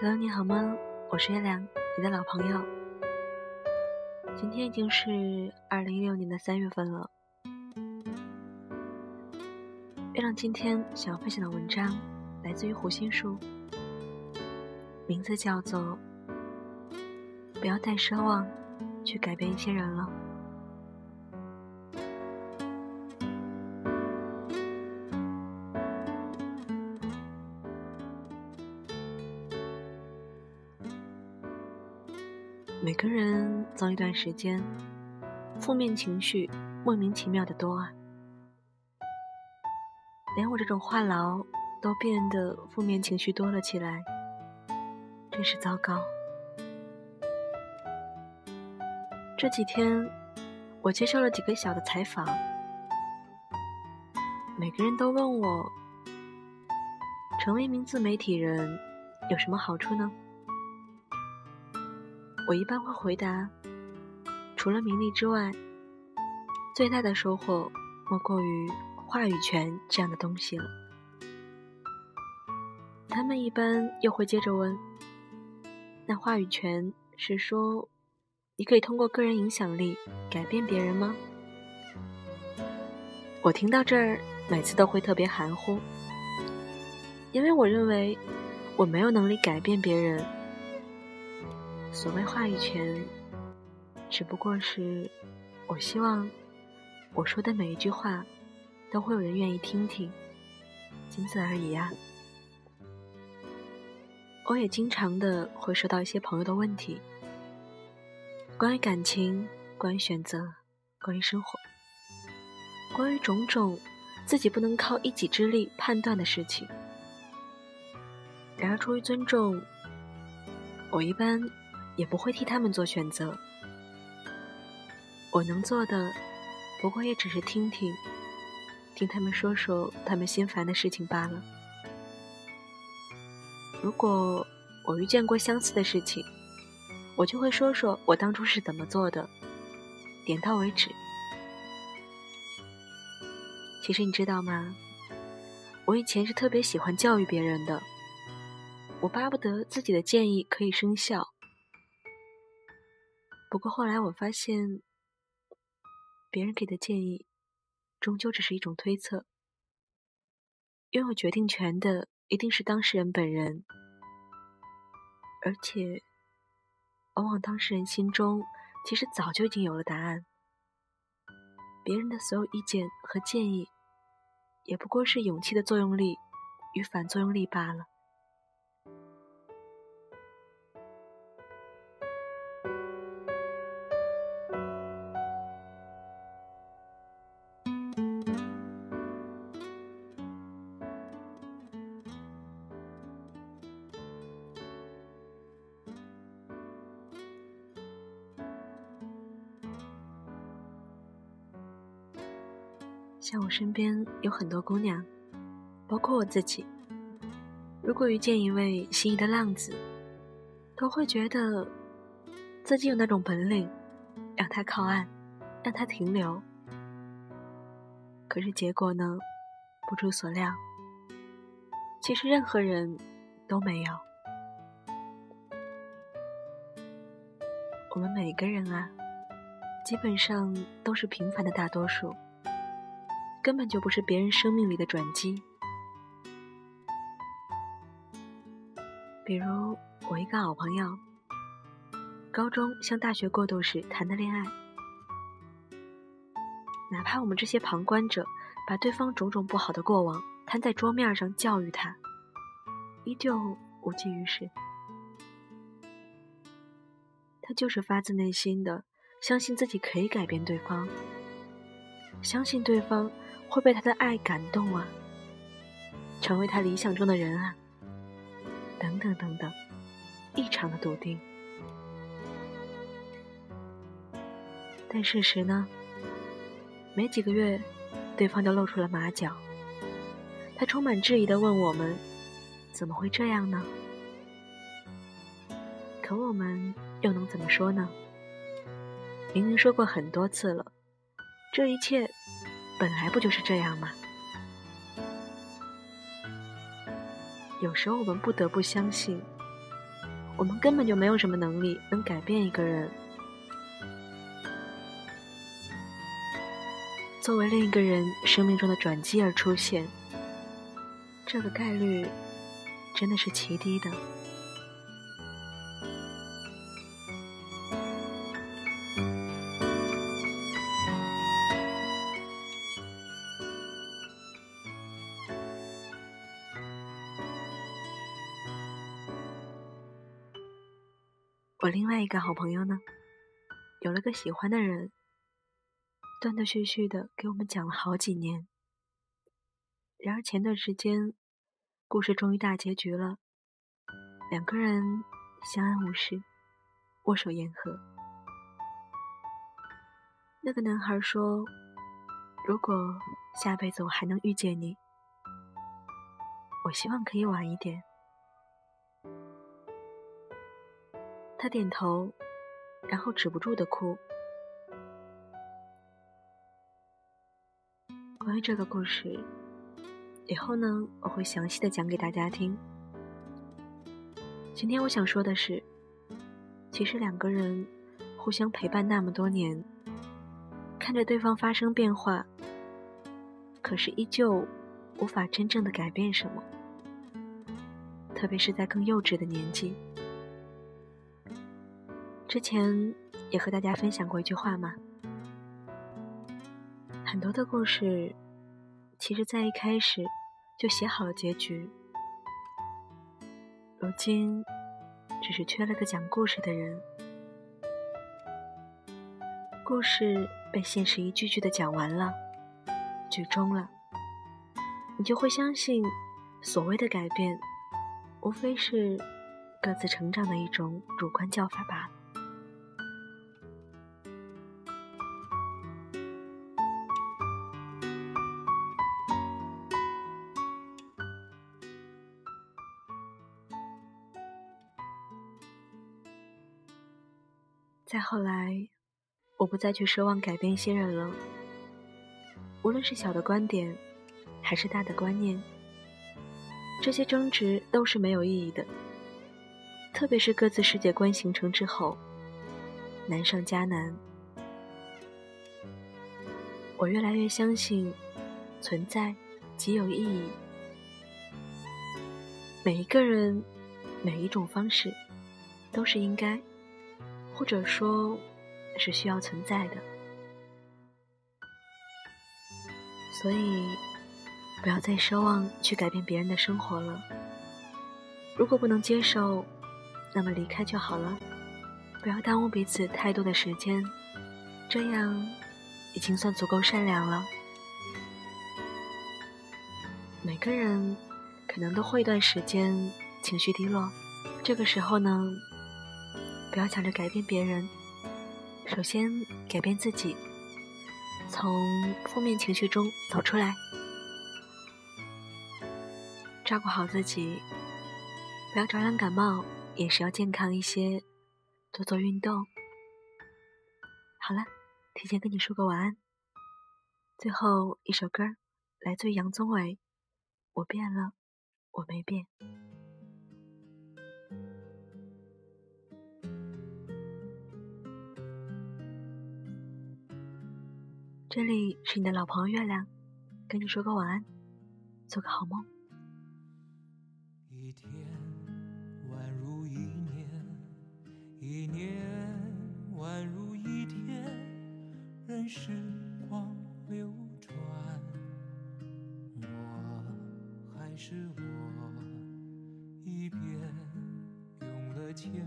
Hello，你好吗？我是月亮，你的老朋友。今天已经是二零一六年的三月份了。月亮今天想要分享的文章来自于胡心树，名字叫做《不要太奢望去改变一些人了》。每个人走一段时间，负面情绪莫名其妙的多啊，连我这种话痨都变得负面情绪多了起来，真是糟糕。这几天，我接受了几个小的采访，每个人都问我，成为一名自媒体人有什么好处呢？我一般会回答：除了名利之外，最大的收获莫过于话语权这样的东西了。他们一般又会接着问：那话语权是说，你可以通过个人影响力改变别人吗？我听到这儿，每次都会特别含糊，因为我认为我没有能力改变别人。所谓话语权，只不过是我希望我说的每一句话都会有人愿意听听，仅此而已呀。我也经常的会收到一些朋友的问题，关于感情，关于选择，关于生活，关于种种自己不能靠一己之力判断的事情。然而出于尊重，我一般。也不会替他们做选择。我能做的，不过也只是听听，听他们说说他们心烦的事情罢了。如果我遇见过相似的事情，我就会说说我当初是怎么做的，点到为止。其实你知道吗？我以前是特别喜欢教育别人的，我巴不得自己的建议可以生效。不过后来我发现，别人给的建议终究只是一种推测。拥有决定权的一定是当事人本人，而且往往当事人心中其实早就已经有了答案。别人的所有意见和建议，也不过是勇气的作用力与反作用力罢了。像我身边有很多姑娘，包括我自己。如果遇见一位心仪的浪子，都会觉得自己有那种本领，让他靠岸，让他停留。可是结果呢？不出所料，其实任何人都没有。我们每个人啊，基本上都是平凡的大多数。根本就不是别人生命里的转机。比如我一个好朋友，高中向大学过渡时谈的恋爱，哪怕我们这些旁观者把对方种种不好的过往摊在桌面上教育他，依旧无济于事。他就是发自内心的相信自己可以改变对方，相信对方。会被他的爱感动啊，成为他理想中的人啊，等等等等，异常的笃定。但事实呢？没几个月，对方就露出了马脚。他充满质疑的问我们：“怎么会这样呢？”可我们又能怎么说呢？明明说过很多次了，这一切。本来不就是这样吗？有时候我们不得不相信，我们根本就没有什么能力能改变一个人。作为另一个人生命中的转机而出现，这个概率真的是奇低的。我另外一个好朋友呢，有了个喜欢的人。断断续续的给我们讲了好几年，然而前段时间，故事终于大结局了，两个人相安无事，握手言和。那个男孩说：“如果下辈子我还能遇见你，我希望可以晚一点。”他点头，然后止不住的哭。关于这个故事，以后呢我会详细的讲给大家听。今天我想说的是，其实两个人互相陪伴那么多年，看着对方发生变化，可是依旧无法真正的改变什么，特别是在更幼稚的年纪。之前也和大家分享过一句话嘛。很多的故事，其实在一开始就写好了结局，如今只是缺了个讲故事的人。故事被现实一句句的讲完了，剧终了，你就会相信，所谓的改变，无非是各自成长的一种主观叫法罢了。不再去奢望改变一些人了。无论是小的观点，还是大的观念，这些争执都是没有意义的。特别是各自世界观形成之后，难上加难。我越来越相信，存在即有意义。每一个人，每一种方式，都是应该。或者说，是需要存在的，所以不要再奢望去改变别人的生活了。如果不能接受，那么离开就好了，不要耽误彼此太多的时间，这样已经算足够善良了。每个人可能都会一段时间情绪低落，这个时候呢。不要想着改变别人，首先改变自己，从负面情绪中走出来，照顾好自己，不要着凉感冒，饮食要健康一些，多做运动。好了，提前跟你说个晚安。最后一首歌，来自于杨宗纬，《我变了，我没变》。这里是你的老朋友月亮，跟你说个晚安，做个好梦。一天宛如一年，一年宛如一天，任时光流转，我还是我，一遍用了千，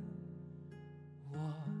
见。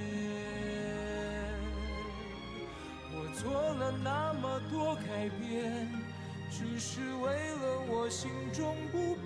做了那么多改变，只是为了我心中不。